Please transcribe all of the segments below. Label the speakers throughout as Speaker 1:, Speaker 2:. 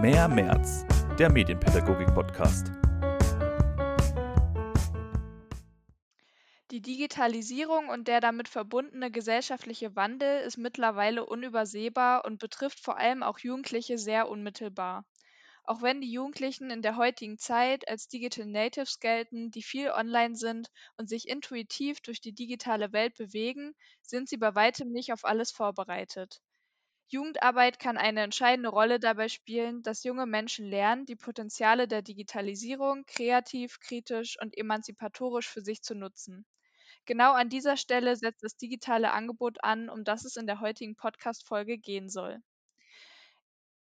Speaker 1: Mehr März, der Medienpädagogik-Podcast.
Speaker 2: Die Digitalisierung und der damit verbundene gesellschaftliche Wandel ist mittlerweile unübersehbar und betrifft vor allem auch Jugendliche sehr unmittelbar. Auch wenn die Jugendlichen in der heutigen Zeit als Digital Natives gelten, die viel online sind und sich intuitiv durch die digitale Welt bewegen, sind sie bei weitem nicht auf alles vorbereitet. Jugendarbeit kann eine entscheidende Rolle dabei spielen, dass junge Menschen lernen, die Potenziale der Digitalisierung kreativ, kritisch und emanzipatorisch für sich zu nutzen. Genau an dieser Stelle setzt das digitale Angebot an, um das es in der heutigen Podcast-Folge gehen soll.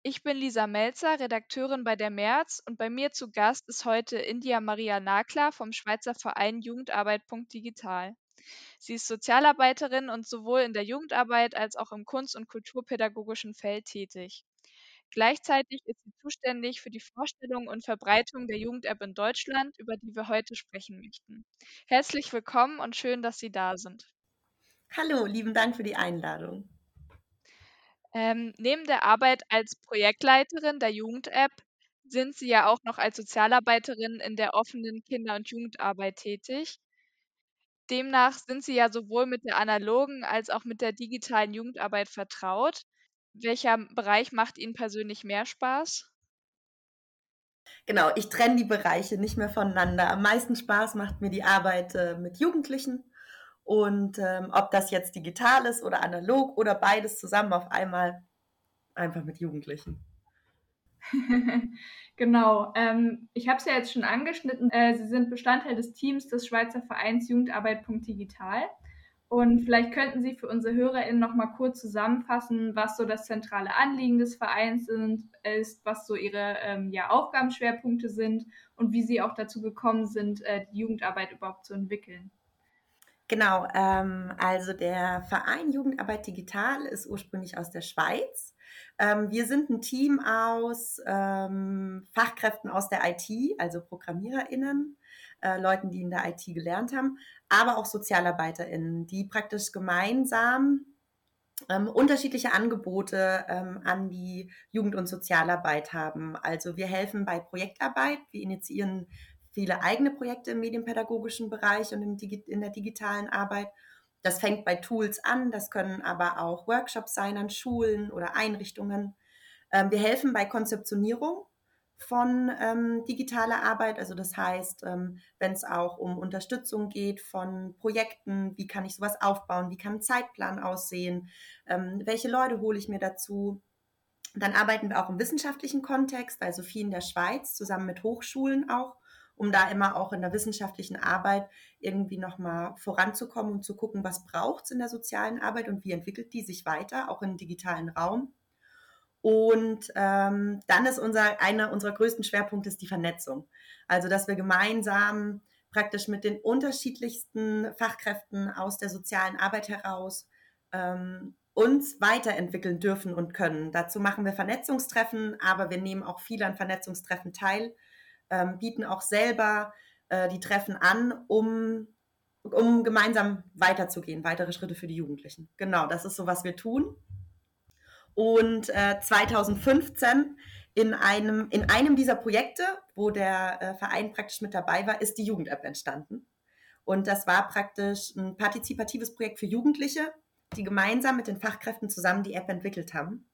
Speaker 2: Ich bin Lisa Melzer, Redakteurin bei der März und bei mir zu Gast ist heute India Maria Nakler vom Schweizer Verein Jugendarbeit.digital. Sie ist Sozialarbeiterin und sowohl in der Jugendarbeit als auch im kunst- und kulturpädagogischen Feld tätig. Gleichzeitig ist sie zuständig für die Vorstellung und Verbreitung der Jugend-App in Deutschland, über die wir heute sprechen möchten. Herzlich willkommen und schön, dass Sie da sind.
Speaker 3: Hallo, lieben Dank für die Einladung.
Speaker 2: Ähm, neben der Arbeit als Projektleiterin der Jugend-App sind Sie ja auch noch als Sozialarbeiterin in der offenen Kinder- und Jugendarbeit tätig. Demnach sind Sie ja sowohl mit der analogen als auch mit der digitalen Jugendarbeit vertraut. Welcher Bereich macht Ihnen persönlich mehr Spaß?
Speaker 3: Genau, ich trenne die Bereiche nicht mehr voneinander. Am meisten Spaß macht mir die Arbeit äh, mit Jugendlichen und ähm, ob das jetzt digital ist oder analog oder beides zusammen auf einmal, einfach mit Jugendlichen.
Speaker 2: genau. Ähm, ich habe es ja jetzt schon angeschnitten. Äh, Sie sind Bestandteil des Teams des Schweizer Vereins Jugendarbeit.digital. Und vielleicht könnten Sie für unsere HörerInnen noch mal kurz zusammenfassen, was so das zentrale Anliegen des Vereins sind, ist, was so Ihre ähm, ja, Aufgabenschwerpunkte sind und wie Sie auch dazu gekommen sind, äh, die Jugendarbeit überhaupt zu entwickeln.
Speaker 3: Genau, ähm, also der Verein Jugendarbeit Digital ist ursprünglich aus der Schweiz. Ähm, wir sind ein Team aus ähm, Fachkräften aus der IT, also ProgrammiererInnen, äh, Leuten, die in der IT gelernt haben, aber auch SozialarbeiterInnen, die praktisch gemeinsam ähm, unterschiedliche Angebote ähm, an die Jugend- und Sozialarbeit haben. Also wir helfen bei Projektarbeit, wir initiieren viele eigene Projekte im medienpädagogischen Bereich und in der digitalen Arbeit. Das fängt bei Tools an, das können aber auch Workshops sein an Schulen oder Einrichtungen. Ähm, wir helfen bei Konzeptionierung von ähm, digitaler Arbeit. Also das heißt, ähm, wenn es auch um Unterstützung geht von Projekten, wie kann ich sowas aufbauen, wie kann ein Zeitplan aussehen, ähm, welche Leute hole ich mir dazu. Dann arbeiten wir auch im wissenschaftlichen Kontext, also viel in der Schweiz, zusammen mit Hochschulen auch um da immer auch in der wissenschaftlichen Arbeit irgendwie nochmal voranzukommen und zu gucken, was braucht es in der sozialen Arbeit und wie entwickelt die sich weiter, auch im digitalen Raum. Und ähm, dann ist unser, einer unserer größten Schwerpunkte die Vernetzung. Also, dass wir gemeinsam praktisch mit den unterschiedlichsten Fachkräften aus der sozialen Arbeit heraus ähm, uns weiterentwickeln dürfen und können. Dazu machen wir Vernetzungstreffen, aber wir nehmen auch viel an Vernetzungstreffen teil ähm, bieten auch selber äh, die Treffen an, um, um gemeinsam weiterzugehen, weitere Schritte für die Jugendlichen. Genau, das ist so, was wir tun. Und äh, 2015 in einem, in einem dieser Projekte, wo der äh, Verein praktisch mit dabei war, ist die Jugend-App entstanden. Und das war praktisch ein partizipatives Projekt für Jugendliche, die gemeinsam mit den Fachkräften zusammen die App entwickelt haben.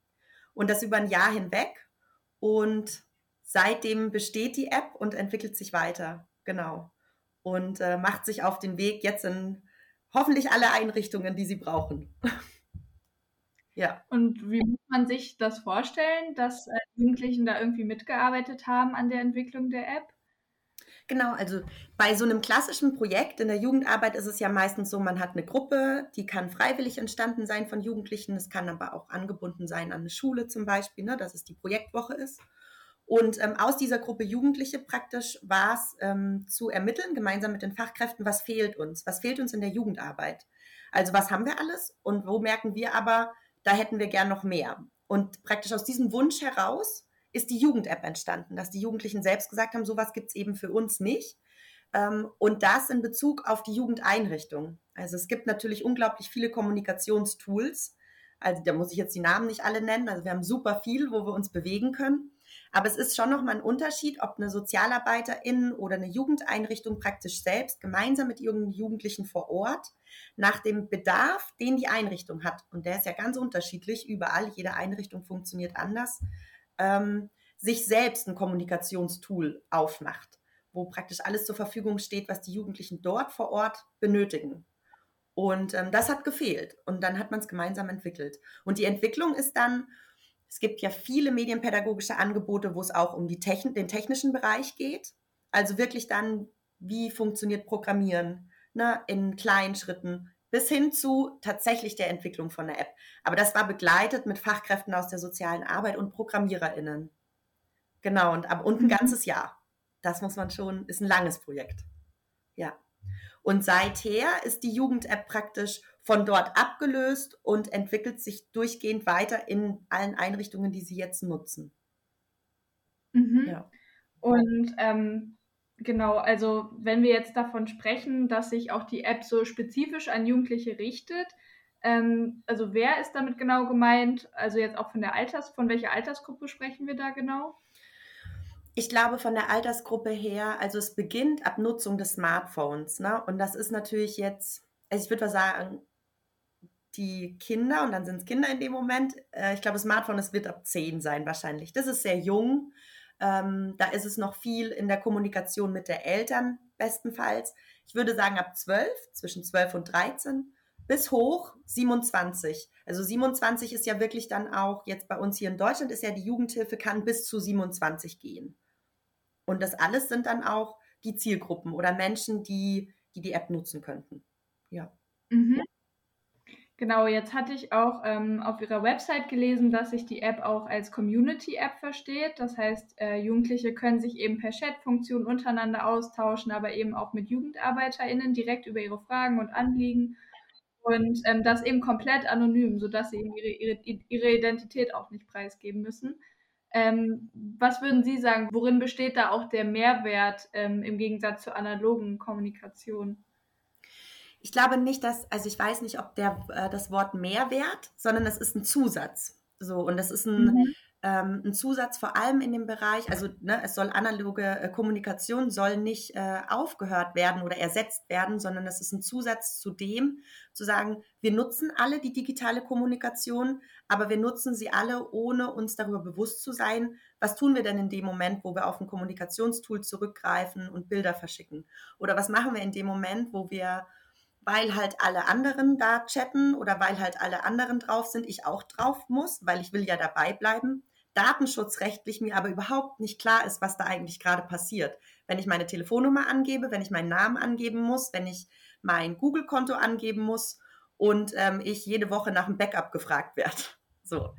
Speaker 3: Und das über ein Jahr hinweg. Und seitdem besteht die App und entwickelt sich weiter. Genau. Und äh, macht sich auf den Weg jetzt in hoffentlich alle Einrichtungen, die sie brauchen.
Speaker 2: ja. Und wie muss man sich das vorstellen, dass äh, Jugendlichen da irgendwie mitgearbeitet haben an der Entwicklung der App?
Speaker 3: Genau, also bei so einem klassischen Projekt in der Jugendarbeit ist es ja meistens so, man hat eine Gruppe, die kann freiwillig entstanden sein von Jugendlichen, es kann aber auch angebunden sein an eine Schule zum Beispiel, ne, dass es die Projektwoche ist. Und ähm, aus dieser Gruppe Jugendliche praktisch war es ähm, zu ermitteln, gemeinsam mit den Fachkräften, was fehlt uns, was fehlt uns in der Jugendarbeit. Also was haben wir alles und wo merken wir aber, da hätten wir gern noch mehr. Und praktisch aus diesem Wunsch heraus ist die Jugend-App entstanden, dass die Jugendlichen selbst gesagt haben, sowas gibt es eben für uns nicht. Ähm, und das in Bezug auf die Jugendeinrichtung. Also es gibt natürlich unglaublich viele Kommunikationstools. Also da muss ich jetzt die Namen nicht alle nennen. Also wir haben super viel, wo wir uns bewegen können. Aber es ist schon nochmal ein Unterschied, ob eine Sozialarbeiterin oder eine Jugendeinrichtung praktisch selbst gemeinsam mit ihren Jugendlichen vor Ort nach dem Bedarf, den die Einrichtung hat, und der ist ja ganz unterschiedlich überall, jede Einrichtung funktioniert anders, ähm, sich selbst ein Kommunikationstool aufmacht, wo praktisch alles zur Verfügung steht, was die Jugendlichen dort vor Ort benötigen. Und ähm, das hat gefehlt. Und dann hat man es gemeinsam entwickelt. Und die Entwicklung ist dann, es gibt ja viele medienpädagogische Angebote, wo es auch um Techn den technischen Bereich geht. Also wirklich dann, wie funktioniert Programmieren ne, in kleinen Schritten bis hin zu tatsächlich der Entwicklung von der App. Aber das war begleitet mit Fachkräften aus der sozialen Arbeit und ProgrammiererInnen. Genau, und, und ein mhm. ganzes Jahr. Das muss man schon, ist ein langes Projekt. Ja. Und seither ist die Jugend-App praktisch von dort abgelöst und entwickelt sich durchgehend weiter in allen Einrichtungen, die sie jetzt nutzen.
Speaker 2: Mhm. Ja. Und ähm, genau, also wenn wir jetzt davon sprechen, dass sich auch die App so spezifisch an Jugendliche richtet, ähm, also wer ist damit genau gemeint? Also jetzt auch von der Alters, von welcher Altersgruppe sprechen wir da genau?
Speaker 3: Ich glaube von der Altersgruppe her, also es beginnt ab Nutzung des Smartphones. Ne? Und das ist natürlich jetzt, also ich würde mal sagen, die Kinder, und dann sind es Kinder in dem Moment, äh, ich glaube, Smartphone, es wird ab 10 sein wahrscheinlich. Das ist sehr jung. Ähm, da ist es noch viel in der Kommunikation mit der Eltern bestenfalls. Ich würde sagen ab 12, zwischen 12 und 13 bis hoch 27. Also 27 ist ja wirklich dann auch, jetzt bei uns hier in Deutschland ist ja die Jugendhilfe kann bis zu 27 gehen. Und das alles sind dann auch die Zielgruppen oder Menschen, die die, die App nutzen könnten. Ja.
Speaker 2: Mhm. Genau, jetzt hatte ich auch ähm, auf Ihrer Website gelesen, dass sich die App auch als Community-App versteht. Das heißt, äh, Jugendliche können sich eben per Chat-Funktion untereinander austauschen, aber eben auch mit JugendarbeiterInnen direkt über ihre Fragen und Anliegen. Und ähm, das eben komplett anonym, sodass sie eben ihre, ihre, ihre Identität auch nicht preisgeben müssen. Ähm, was würden Sie sagen, worin besteht da auch der Mehrwert ähm, im Gegensatz zur analogen Kommunikation?
Speaker 3: Ich glaube nicht, dass, also ich weiß nicht, ob der, äh, das Wort Mehrwert, sondern es ist ein Zusatz. So, und das ist ein, mhm ähm, ein Zusatz vor allem in dem Bereich, also ne, es soll analoge äh, Kommunikation soll nicht äh, aufgehört werden oder ersetzt werden, sondern es ist ein Zusatz zu dem, zu sagen, wir nutzen alle die digitale Kommunikation, aber wir nutzen sie alle, ohne uns darüber bewusst zu sein, was tun wir denn in dem Moment, wo wir auf ein Kommunikationstool zurückgreifen und Bilder verschicken? Oder was machen wir in dem Moment, wo wir weil halt alle anderen da chatten oder weil halt alle anderen drauf sind, ich auch drauf muss, weil ich will ja dabei bleiben datenschutzrechtlich mir aber überhaupt nicht klar ist, was da eigentlich gerade passiert. Wenn ich meine Telefonnummer angebe, wenn ich meinen Namen angeben muss, wenn ich mein Google-Konto angeben muss und ähm, ich jede Woche nach einem Backup gefragt werde. So.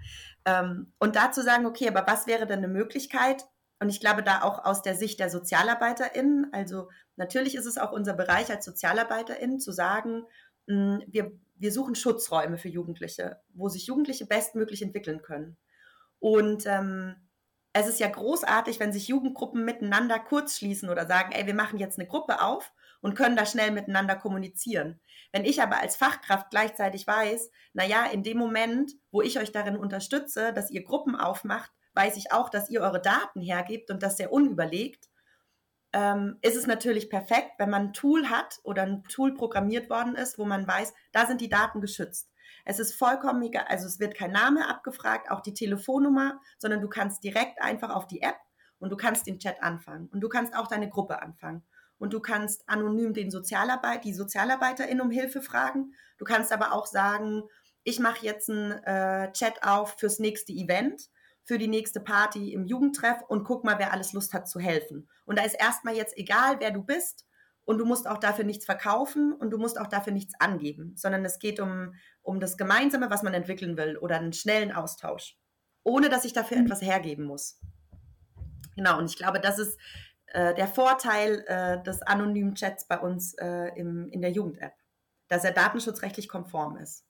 Speaker 3: Ähm, und dazu sagen, okay, aber was wäre denn eine Möglichkeit? Und ich glaube, da auch aus der Sicht der SozialarbeiterInnen, also natürlich ist es auch unser Bereich als SozialarbeiterInnen zu sagen, hm, wir, wir suchen Schutzräume für Jugendliche, wo sich Jugendliche bestmöglich entwickeln können. Und ähm, es ist ja großartig, wenn sich Jugendgruppen miteinander kurzschließen oder sagen, ey, wir machen jetzt eine Gruppe auf und können da schnell miteinander kommunizieren. Wenn ich aber als Fachkraft gleichzeitig weiß, na ja, in dem Moment, wo ich euch darin unterstütze, dass ihr Gruppen aufmacht, weiß ich auch, dass ihr eure Daten hergebt und das sehr unüberlegt, ähm, ist es natürlich perfekt, wenn man ein Tool hat oder ein Tool programmiert worden ist, wo man weiß, da sind die Daten geschützt. Es ist vollkommen egal, also es wird kein Name abgefragt, auch die Telefonnummer, sondern du kannst direkt einfach auf die App und du kannst den Chat anfangen und du kannst auch deine Gruppe anfangen. Und du kannst anonym den Sozialarbeit, die Sozialarbeiterin um Hilfe fragen. Du kannst aber auch sagen, ich mache jetzt einen äh, Chat auf fürs nächste Event, für die nächste Party im Jugendtreff und guck mal, wer alles Lust hat zu helfen. Und da ist erstmal jetzt egal, wer du bist und du musst auch dafür nichts verkaufen und du musst auch dafür nichts angeben, sondern es geht um, um das Gemeinsame, was man entwickeln will oder einen schnellen Austausch, ohne dass ich dafür etwas hergeben muss. Genau, und ich glaube, das ist äh, der Vorteil äh, des anonymen Chats bei uns äh, im, in der Jugend-App, dass er datenschutzrechtlich konform ist.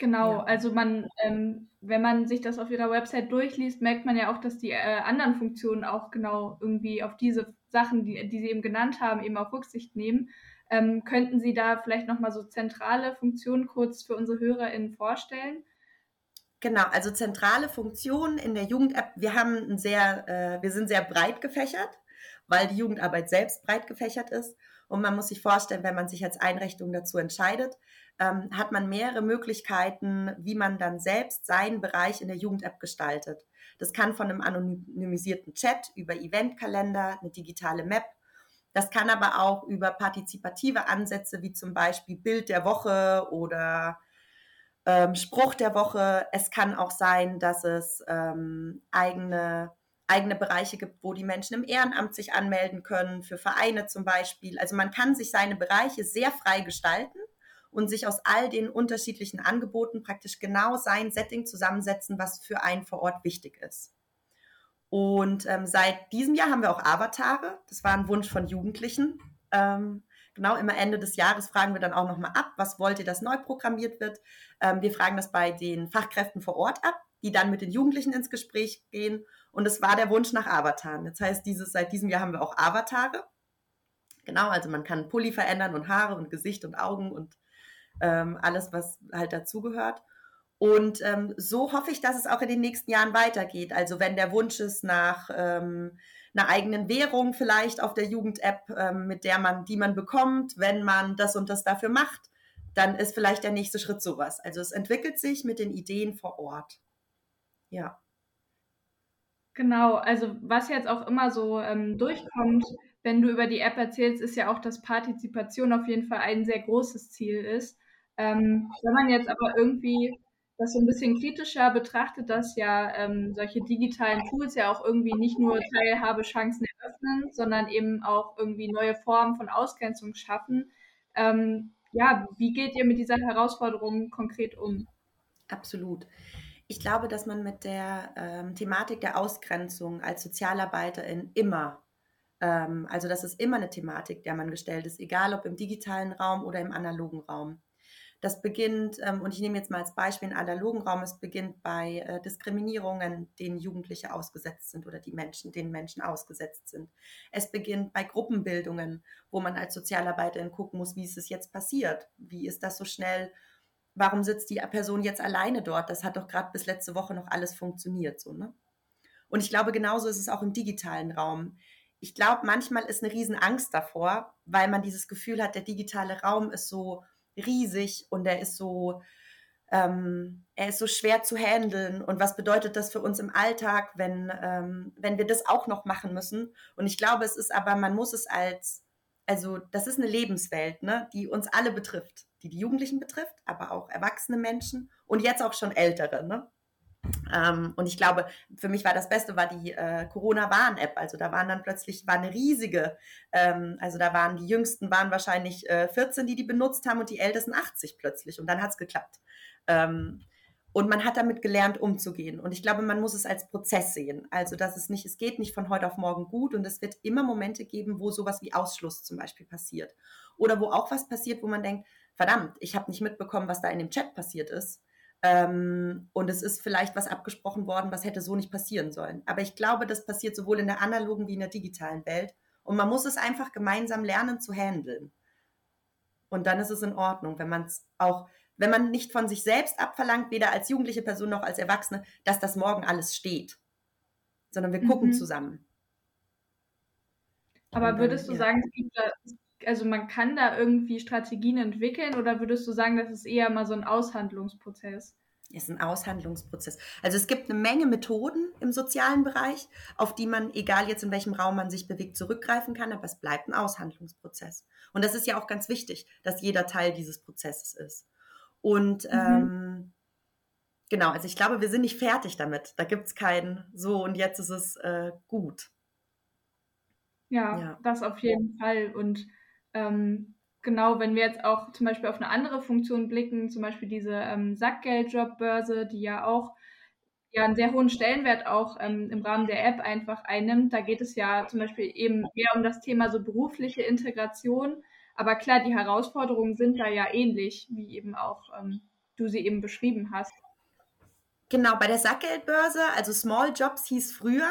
Speaker 2: Genau, ja. also man, ähm, wenn man sich das auf ihrer Website durchliest, merkt man ja auch, dass die äh, anderen Funktionen auch genau irgendwie auf diese Sachen, die, die Sie eben genannt haben, eben auch Rücksicht nehmen. Ähm, könnten Sie da vielleicht nochmal so zentrale Funktionen kurz für unsere HörerInnen vorstellen?
Speaker 3: Genau, also zentrale Funktionen in der Jugend-App. Wir haben ein sehr, äh, wir sind sehr breit gefächert, weil die Jugendarbeit selbst breit gefächert ist. Und man muss sich vorstellen, wenn man sich als Einrichtung dazu entscheidet, ähm, hat man mehrere Möglichkeiten, wie man dann selbst seinen Bereich in der Jugend-App gestaltet. Das kann von einem anonymisierten Chat über Eventkalender, eine digitale Map. Das kann aber auch über partizipative Ansätze wie zum Beispiel Bild der Woche oder ähm, Spruch der Woche. Es kann auch sein, dass es ähm, eigene eigene Bereiche gibt, wo die Menschen im Ehrenamt sich anmelden können, für Vereine zum Beispiel. Also man kann sich seine Bereiche sehr frei gestalten und sich aus all den unterschiedlichen Angeboten praktisch genau sein Setting zusammensetzen, was für einen vor Ort wichtig ist. Und ähm, seit diesem Jahr haben wir auch Avatare. Das war ein Wunsch von Jugendlichen. Ähm, genau, immer Ende des Jahres fragen wir dann auch nochmal ab, was wollt ihr, dass neu programmiert wird. Ähm, wir fragen das bei den Fachkräften vor Ort ab, die dann mit den Jugendlichen ins Gespräch gehen und es war der Wunsch nach Avataren. Das heißt, dieses, seit diesem Jahr haben wir auch Avatare. Genau, also man kann Pulli verändern und Haare und Gesicht und Augen und ähm, alles, was halt dazugehört. Und ähm, so hoffe ich, dass es auch in den nächsten Jahren weitergeht. Also wenn der Wunsch ist nach ähm, einer eigenen Währung vielleicht auf der Jugend-App, ähm, mit der man, die man bekommt, wenn man das und das dafür macht, dann ist vielleicht der nächste Schritt sowas. Also es entwickelt sich mit den Ideen vor Ort. Ja.
Speaker 2: Genau, also was jetzt auch immer so ähm, durchkommt, wenn du über die App erzählst, ist ja auch, dass Partizipation auf jeden Fall ein sehr großes Ziel ist. Ähm, wenn man jetzt aber irgendwie das so ein bisschen kritischer betrachtet, dass ja ähm, solche digitalen Tools ja auch irgendwie nicht nur Teilhabechancen eröffnen, sondern eben auch irgendwie neue Formen von Ausgrenzung schaffen. Ähm, ja, wie geht ihr mit dieser Herausforderung konkret um?
Speaker 3: Absolut. Ich glaube, dass man mit der ähm, Thematik der Ausgrenzung als Sozialarbeiterin immer, ähm, also das ist immer eine Thematik, der man gestellt ist, egal ob im digitalen Raum oder im analogen Raum. Das beginnt, ähm, und ich nehme jetzt mal als Beispiel den analogen Raum, es beginnt bei äh, Diskriminierungen, denen Jugendliche ausgesetzt sind oder die Menschen, denen Menschen ausgesetzt sind. Es beginnt bei Gruppenbildungen, wo man als Sozialarbeiterin gucken muss, wie ist es jetzt passiert? Wie ist das so schnell warum sitzt die Person jetzt alleine dort? Das hat doch gerade bis letzte Woche noch alles funktioniert, so, ne? Und ich glaube, genauso ist es auch im digitalen Raum. Ich glaube, manchmal ist eine Riesenangst davor, weil man dieses Gefühl hat, der digitale Raum ist so riesig und er ist so, ähm, er ist so schwer zu handeln. Und was bedeutet das für uns im Alltag, wenn, ähm, wenn wir das auch noch machen müssen? Und ich glaube, es ist aber, man muss es als, also das ist eine Lebenswelt, ne, die uns alle betrifft die die Jugendlichen betrifft, aber auch erwachsene Menschen und jetzt auch schon ältere. Ne? Ähm, und ich glaube, für mich war das Beste, war die äh, Corona-Warn-App. Also da waren dann plötzlich, war eine riesige, ähm, also da waren die Jüngsten waren wahrscheinlich äh, 14, die die benutzt haben und die Ältesten 80 plötzlich. Und dann hat es geklappt. Ähm, und man hat damit gelernt, umzugehen. Und ich glaube, man muss es als Prozess sehen. Also, dass es nicht, es geht nicht von heute auf morgen gut und es wird immer Momente geben, wo sowas wie Ausschluss zum Beispiel passiert. Oder wo auch was passiert, wo man denkt, verdammt, ich habe nicht mitbekommen, was da in dem Chat passiert ist. Ähm, und es ist vielleicht was abgesprochen worden, was hätte so nicht passieren sollen. Aber ich glaube, das passiert sowohl in der analogen wie in der digitalen Welt. Und man muss es einfach gemeinsam lernen zu handeln. Und dann ist es in Ordnung, wenn man es auch, wenn man nicht von sich selbst abverlangt, weder als jugendliche Person noch als Erwachsene, dass das morgen alles steht, sondern wir gucken mhm. zusammen.
Speaker 2: Aber würdest du sagen, es gibt, also man kann da irgendwie Strategien entwickeln oder würdest du sagen, das ist eher mal so ein Aushandlungsprozess?
Speaker 3: Es ist ein Aushandlungsprozess. Also es gibt eine Menge Methoden im sozialen Bereich, auf die man, egal jetzt in welchem Raum man sich bewegt, zurückgreifen kann, aber es bleibt ein Aushandlungsprozess. Und das ist ja auch ganz wichtig, dass jeder Teil dieses Prozesses ist. Und mhm. ähm, genau, also ich glaube, wir sind nicht fertig damit. Da gibt es kein so und jetzt ist es äh, gut.
Speaker 2: Ja, ja, das auf jeden Fall. Und ähm, genau, wenn wir jetzt auch zum Beispiel auf eine andere Funktion blicken, zum Beispiel diese ähm, Sackgeldjobbörse, die ja auch ja einen sehr hohen Stellenwert auch ähm, im Rahmen der App einfach einnimmt. Da geht es ja zum Beispiel eben mehr um das Thema so berufliche Integration. Aber klar, die Herausforderungen sind da ja ähnlich, wie eben auch ähm, du sie eben beschrieben hast.
Speaker 3: Genau, bei der Sackgeldbörse, also Small Jobs hieß früher,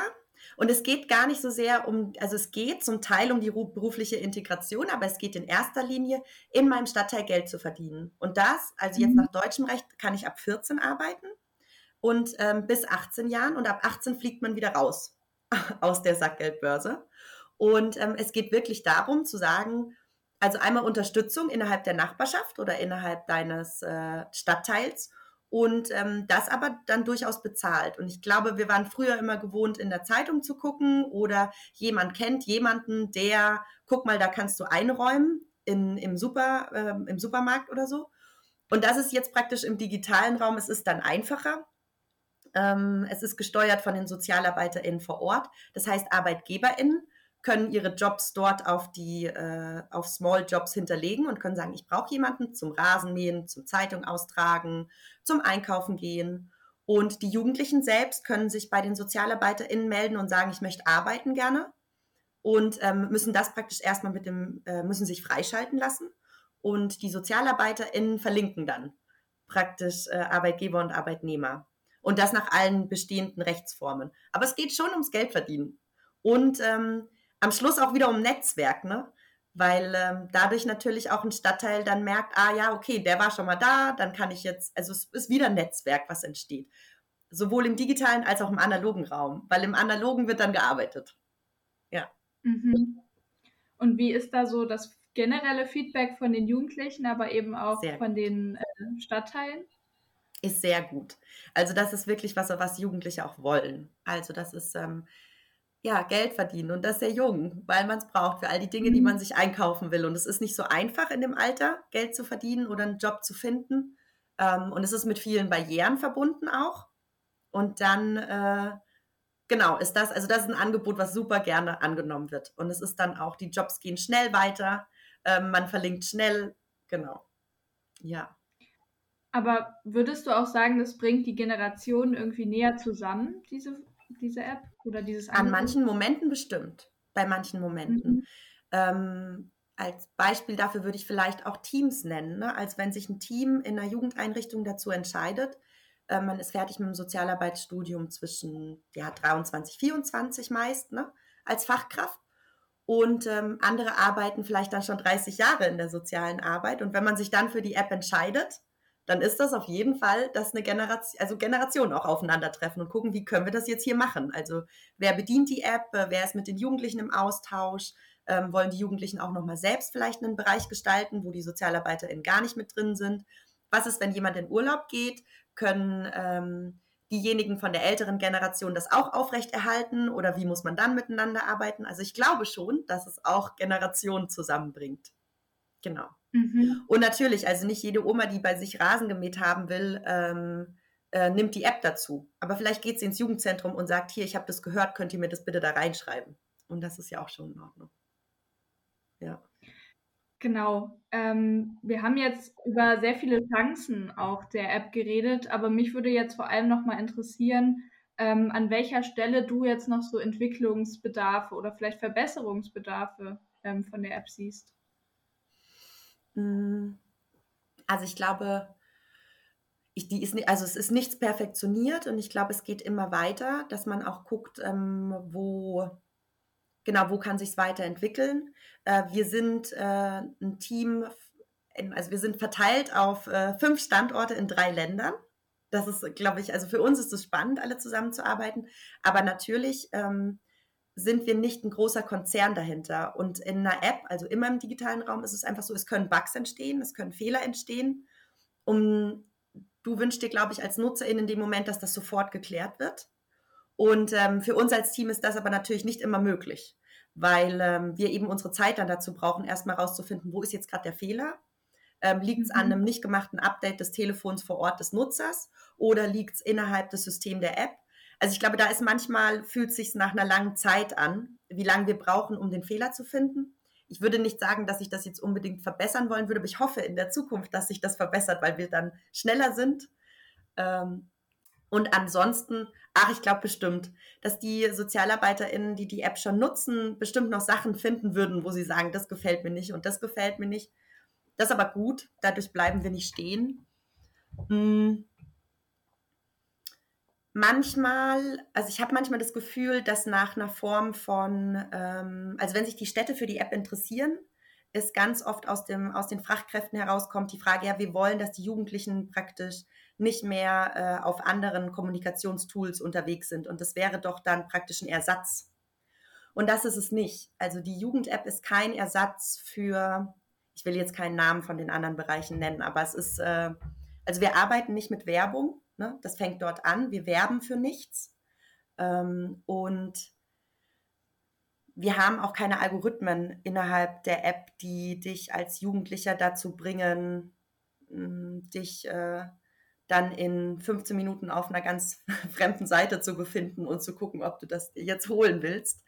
Speaker 3: und es geht gar nicht so sehr um, also es geht zum Teil um die berufliche Integration, aber es geht in erster Linie, in meinem Stadtteil Geld zu verdienen. Und das, also jetzt mhm. nach deutschem Recht, kann ich ab 14 arbeiten. und ähm, bis 18 Jahren und ab 18 fliegt man wieder raus aus der Sackgeldbörse. Und ähm, es geht wirklich darum zu sagen, also einmal Unterstützung innerhalb der Nachbarschaft oder innerhalb deines äh, Stadtteils und ähm, das aber dann durchaus bezahlt. Und ich glaube, wir waren früher immer gewohnt, in der Zeitung zu gucken oder jemand kennt jemanden, der, guck mal, da kannst du einräumen in, im, Super, äh, im Supermarkt oder so. Und das ist jetzt praktisch im digitalen Raum, es ist dann einfacher. Ähm, es ist gesteuert von den SozialarbeiterInnen vor Ort. Das heißt, ArbeitgeberInnen können ihre Jobs dort auf die äh, auf Small Jobs hinterlegen und können sagen, ich brauche jemanden zum Rasenmähen, zum Zeitung austragen, zum Einkaufen gehen. Und die Jugendlichen selbst können sich bei den SozialarbeiterInnen melden und sagen, ich möchte arbeiten gerne und ähm, müssen das praktisch erstmal mit dem, äh, müssen sich freischalten lassen. Und die SozialarbeiterInnen verlinken dann praktisch äh, Arbeitgeber und Arbeitnehmer. Und das nach allen bestehenden Rechtsformen. Aber es geht schon ums Geldverdienen. Und ähm, am Schluss auch wieder um Netzwerk, ne? Weil ähm, dadurch natürlich auch ein Stadtteil dann merkt, ah ja, okay, der war schon mal da, dann kann ich jetzt, also es ist wieder ein Netzwerk, was entsteht. Sowohl im digitalen als auch im analogen Raum, weil im analogen wird dann gearbeitet. Ja.
Speaker 2: Mhm. Und wie ist da so das generelle Feedback von den Jugendlichen, aber eben auch sehr von gut. den äh, Stadtteilen?
Speaker 3: Ist sehr gut. Also das ist wirklich was, was Jugendliche auch wollen. Also das ist, ähm, ja, Geld verdienen und das sehr jung, weil man es braucht für all die Dinge, die man mhm. sich einkaufen will. Und es ist nicht so einfach in dem Alter, Geld zu verdienen oder einen Job zu finden. Ähm, und es ist mit vielen Barrieren verbunden auch. Und dann, äh, genau, ist das, also das ist ein Angebot, was super gerne angenommen wird. Und es ist dann auch, die Jobs gehen schnell weiter, ähm, man verlinkt schnell, genau. Ja.
Speaker 2: Aber würdest du auch sagen, das bringt die Generationen irgendwie näher zusammen, diese diese App oder dieses
Speaker 3: Angebot? An manchen Momenten bestimmt. Bei manchen Momenten. Mhm. Ähm, als Beispiel dafür würde ich vielleicht auch Teams nennen. Ne? Als wenn sich ein Team in einer Jugendeinrichtung dazu entscheidet, äh, man ist fertig mit dem Sozialarbeitsstudium zwischen ja, 23, 24 meist ne? als Fachkraft. Und ähm, andere arbeiten vielleicht dann schon 30 Jahre in der sozialen Arbeit. Und wenn man sich dann für die App entscheidet, dann ist das auf jeden Fall, dass eine Generation, also Generationen auch aufeinandertreffen und gucken, wie können wir das jetzt hier machen? Also wer bedient die App, äh, wer ist mit den Jugendlichen im Austausch? Ähm, wollen die Jugendlichen auch nochmal selbst vielleicht einen Bereich gestalten, wo die SozialarbeiterInnen gar nicht mit drin sind? Was ist, wenn jemand in Urlaub geht? Können ähm, diejenigen von der älteren Generation das auch aufrechterhalten oder wie muss man dann miteinander arbeiten? Also ich glaube schon, dass es auch Generationen zusammenbringt. Genau. Mhm. Und natürlich, also nicht jede Oma, die bei sich Rasen gemäht haben will, ähm, äh, nimmt die App dazu. Aber vielleicht geht sie ins Jugendzentrum und sagt, hier, ich habe das gehört, könnt ihr mir das bitte da reinschreiben? Und das ist ja auch schon in Ordnung.
Speaker 2: Ja. Genau. Ähm, wir haben jetzt über sehr viele Chancen auch der App geredet, aber mich würde jetzt vor allem noch mal interessieren, ähm, an welcher Stelle du jetzt noch so Entwicklungsbedarfe oder vielleicht Verbesserungsbedarfe ähm, von der App siehst.
Speaker 3: Hm. Also ich glaube, ich, die ist, also es ist nichts perfektioniert und ich glaube, es geht immer weiter, dass man auch guckt, ähm, wo genau, wo kann sich weiterentwickeln. Äh, wir sind äh, ein Team, also wir sind verteilt auf äh, fünf Standorte in drei Ländern. Das ist, glaube ich, also für uns ist es spannend, alle zusammenzuarbeiten. Aber natürlich ähm, sind wir nicht ein großer Konzern dahinter. Und in einer App, also immer im digitalen Raum, ist es einfach so, es können Bugs entstehen, es können Fehler entstehen. Um, du wünschst dir, glaube ich, als Nutzerin in dem Moment, dass das sofort geklärt wird. Und ähm, für uns als Team ist das aber natürlich nicht immer möglich, weil ähm, wir eben unsere Zeit dann dazu brauchen, erstmal rauszufinden, wo ist jetzt gerade der Fehler. Ähm, liegt es mhm. an einem nicht gemachten Update des Telefons vor Ort des Nutzers oder liegt es innerhalb des Systems der App? Also ich glaube, da ist manchmal, fühlt sich nach einer langen Zeit an, wie lange wir brauchen, um den Fehler zu finden. Ich würde nicht sagen, dass ich das jetzt unbedingt verbessern wollen würde, aber ich hoffe in der Zukunft, dass sich das verbessert, weil wir dann schneller sind. Ähm, und ansonsten, ach, ich glaube bestimmt, dass die SozialarbeiterInnen, die die App schon nutzen, bestimmt noch Sachen finden würden, wo sie sagen, das gefällt mir nicht und das gefällt mir nicht. Das ist aber gut, dadurch bleiben wir nicht stehen. Hm manchmal, also ich habe manchmal das Gefühl, dass nach einer Form von, ähm, also wenn sich die Städte für die App interessieren, ist ganz oft aus, dem, aus den Fachkräften herauskommt die Frage, ja, wir wollen, dass die Jugendlichen praktisch nicht mehr äh, auf anderen Kommunikationstools unterwegs sind. Und das wäre doch dann praktisch ein Ersatz. Und das ist es nicht. Also die Jugend-App ist kein Ersatz für, ich will jetzt keinen Namen von den anderen Bereichen nennen, aber es ist, äh, also wir arbeiten nicht mit Werbung. Ne? Das fängt dort an. Wir werben für nichts. Ähm, und wir haben auch keine Algorithmen innerhalb der App, die dich als Jugendlicher dazu bringen, mm, dich äh, dann in 15 Minuten auf einer ganz fremden Seite zu befinden und zu gucken, ob du das jetzt holen willst.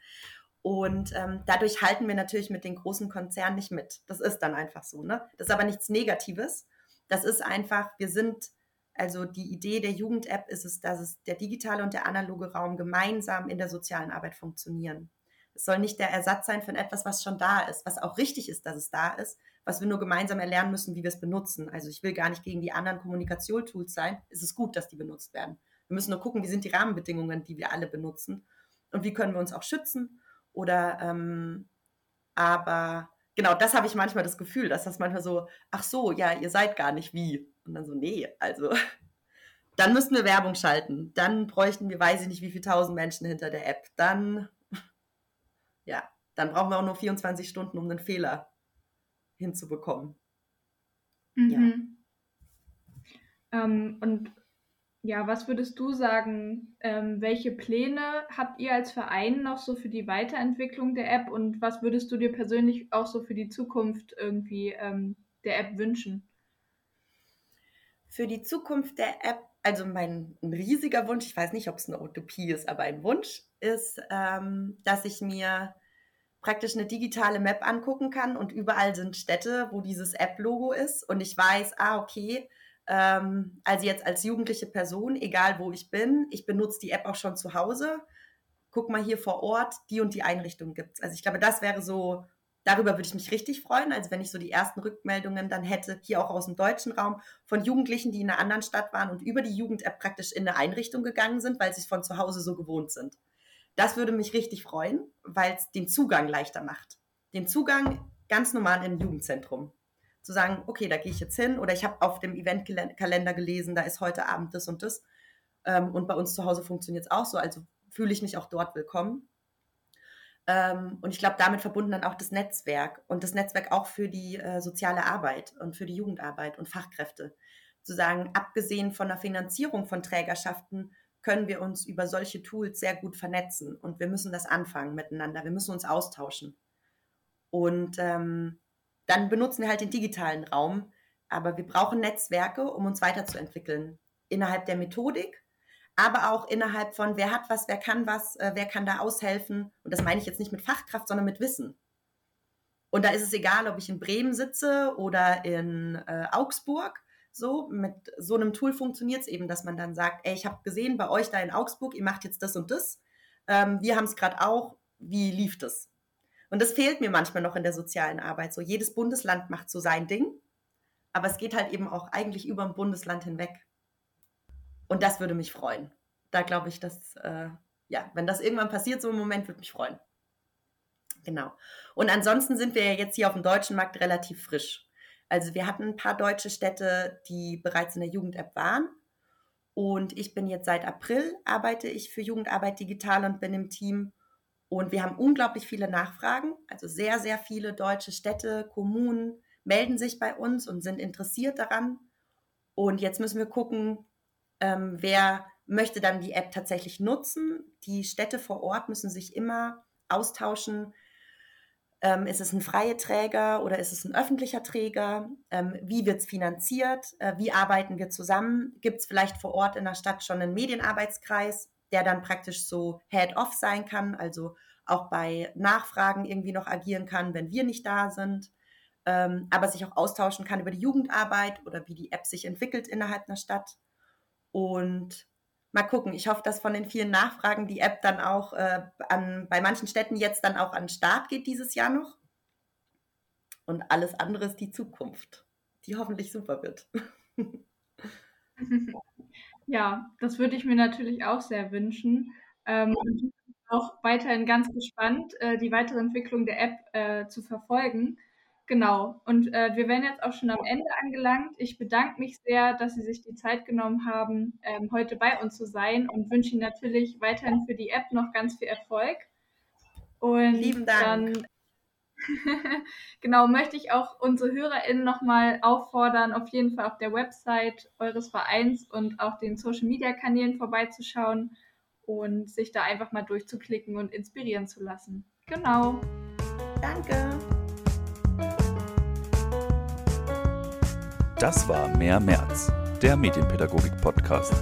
Speaker 3: Und ähm, dadurch halten wir natürlich mit den großen Konzernen nicht mit. Das ist dann einfach so. Ne? Das ist aber nichts Negatives. Das ist einfach, wir sind, also die Idee der Jugend-App ist es, dass es der digitale und der analoge Raum gemeinsam in der sozialen Arbeit funktionieren. Es soll nicht der Ersatz sein von etwas, was schon da ist, was auch richtig ist, dass es da ist, was wir nur gemeinsam erlernen müssen, wie wir es benutzen. Also ich will gar nicht gegen die anderen Kommunikationstools sein. Es ist gut, dass die benutzt werden. Wir müssen nur gucken, wie sind die Rahmenbedingungen, die wir alle benutzen und wie können wir uns auch schützen. Oder ähm, aber genau, das habe ich manchmal das Gefühl, dass das manchmal so, ach so, ja, ihr seid gar nicht wie. Und dann so, nee, also dann müssten wir Werbung schalten. Dann bräuchten wir, weiß ich nicht, wie viele tausend Menschen hinter der App. Dann ja, dann brauchen wir auch nur 24 Stunden, um einen Fehler hinzubekommen.
Speaker 2: Mhm. Ja. Ähm, und ja, was würdest du sagen? Ähm, welche Pläne habt ihr als Verein noch so für die Weiterentwicklung der App und was würdest du dir persönlich auch so für die Zukunft irgendwie ähm, der App wünschen?
Speaker 3: Für die Zukunft der App, also mein ein riesiger Wunsch, ich weiß nicht, ob es eine Utopie ist, aber ein Wunsch ist, ähm, dass ich mir praktisch eine digitale Map angucken kann und überall sind Städte, wo dieses App-Logo ist und ich weiß, ah, okay, ähm, also jetzt als jugendliche Person, egal wo ich bin, ich benutze die App auch schon zu Hause. Guck mal hier vor Ort, die und die Einrichtung gibt es. Also ich glaube, das wäre so, darüber würde ich mich richtig freuen. Also wenn ich so die ersten Rückmeldungen dann hätte, hier auch aus dem deutschen Raum, von Jugendlichen, die in einer anderen Stadt waren und über die Jugend-App praktisch in eine Einrichtung gegangen sind, weil sie es von zu Hause so gewohnt sind. Das würde mich richtig freuen, weil es den Zugang leichter macht. Den Zugang ganz normal ein Jugendzentrum. Zu sagen, okay, da gehe ich jetzt hin oder ich habe auf dem Eventkalender gelesen, da ist heute Abend das und das. Ähm, und bei uns zu Hause funktioniert es auch so, also fühle ich mich auch dort willkommen. Ähm, und ich glaube, damit verbunden dann auch das Netzwerk und das Netzwerk auch für die äh, soziale Arbeit und für die Jugendarbeit und Fachkräfte. Zu sagen, abgesehen von der Finanzierung von Trägerschaften, können wir uns über solche Tools sehr gut vernetzen. Und wir müssen das anfangen miteinander. Wir müssen uns austauschen. Und ähm, dann benutzen wir halt den digitalen Raum. Aber wir brauchen Netzwerke, um uns weiterzuentwickeln. Innerhalb der Methodik, aber auch innerhalb von, wer hat was, wer kann was, äh, wer kann da aushelfen. Und das meine ich jetzt nicht mit Fachkraft, sondern mit Wissen. Und da ist es egal, ob ich in Bremen sitze oder in äh, Augsburg so, mit so einem Tool funktioniert es eben, dass man dann sagt, ey, ich habe gesehen bei euch da in Augsburg, ihr macht jetzt das und das. Ähm, wir haben es gerade auch. Wie lief das? Und das fehlt mir manchmal noch in der sozialen Arbeit. So, jedes Bundesland macht so sein Ding, aber es geht halt eben auch eigentlich über ein Bundesland hinweg. Und das würde mich freuen. Da glaube ich, dass, äh, ja, wenn das irgendwann passiert, so im Moment, würde mich freuen. Genau. Und ansonsten sind wir ja jetzt hier auf dem deutschen Markt relativ frisch. Also wir hatten ein paar deutsche Städte, die bereits in der Jugend-App waren. Und ich bin jetzt seit April, arbeite ich für Jugendarbeit digital und bin im Team. Und wir haben unglaublich viele Nachfragen. Also sehr, sehr viele deutsche Städte, Kommunen melden sich bei uns und sind interessiert daran. Und jetzt müssen wir gucken, ähm, wer möchte dann die App tatsächlich nutzen. Die Städte vor Ort müssen sich immer austauschen, ähm, ist es ein freier Träger oder ist es ein öffentlicher Träger? Ähm, wie wird es finanziert? Äh, wie arbeiten wir zusammen? Gibt es vielleicht vor Ort in der Stadt schon einen Medienarbeitskreis, der dann praktisch so Head-off sein kann, also auch bei Nachfragen irgendwie noch agieren kann, wenn wir nicht da sind, ähm, aber sich auch austauschen kann über die Jugendarbeit oder wie die App sich entwickelt innerhalb einer Stadt. Und mal gucken. Ich hoffe, dass von den vielen Nachfragen die App dann auch äh, an, bei manchen Städten jetzt dann auch an den Start geht dieses Jahr noch. Und alles andere ist die Zukunft, die hoffentlich super wird.
Speaker 2: Ja, das würde ich mir natürlich auch sehr wünschen. Ähm, und ich bin auch weiterhin ganz gespannt, äh, die weitere Entwicklung der App äh, zu verfolgen. Genau. Und äh, wir werden jetzt auch schon am Ende angelangt. Ich bedanke mich sehr, dass Sie sich die Zeit genommen haben, ähm, heute bei uns zu sein und wünsche Ihnen natürlich weiterhin für die App noch ganz viel Erfolg.
Speaker 3: Und Lieben Dank.
Speaker 2: dann genau, möchte ich auch unsere HörerInnen nochmal auffordern, auf jeden Fall auf der Website eures Vereins und auch den Social Media Kanälen vorbeizuschauen und sich da einfach mal durchzuklicken und inspirieren zu lassen. Genau.
Speaker 3: Danke.
Speaker 1: Das war Mehr März, der Medienpädagogik-Podcast.